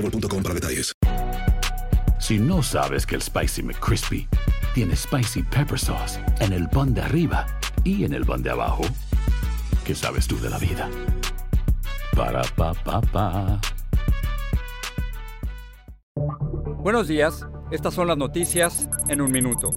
boostmobile.com para detalles. Si no sabes que el Spicy McCrispy tiene Spicy Pepper Sauce en el pan de arriba y en el pan de abajo, ¿qué sabes tú de la vida? Para, pa, pa, pa. Buenos días, estas son las noticias en un minuto.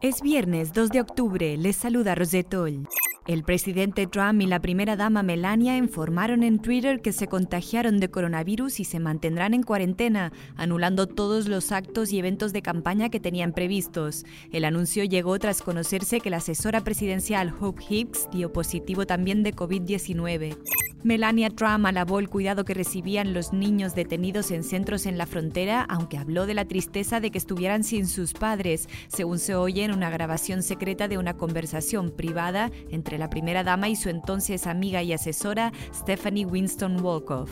Es viernes 2 de octubre, les saluda Rosetol. El presidente Trump y la primera dama Melania informaron en Twitter que se contagiaron de coronavirus y se mantendrán en cuarentena, anulando todos los actos y eventos de campaña que tenían previstos. El anuncio llegó tras conocerse que la asesora presidencial Hope Hicks dio positivo también de COVID-19. Melania Trump alabó el cuidado que recibían los niños detenidos en centros en la frontera, aunque habló de la tristeza de que estuvieran sin sus padres, según se oye en una grabación secreta de una conversación privada entre la primera dama y su entonces amiga y asesora Stephanie Winston Wolkoff.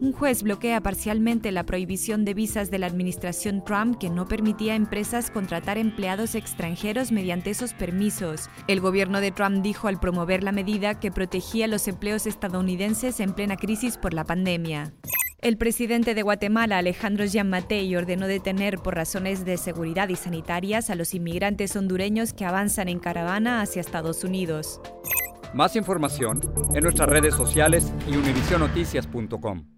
Un juez bloquea parcialmente la prohibición de visas de la administración Trump que no permitía a empresas contratar empleados extranjeros mediante esos permisos. El gobierno de Trump dijo al promover la medida que protegía los empleos estadounidenses en plena crisis por la pandemia. El presidente de Guatemala, Alejandro Giammattei, ordenó detener por razones de seguridad y sanitarias a los inmigrantes hondureños que avanzan en caravana hacia Estados Unidos. Más información en nuestras redes sociales y univisionoticias.com.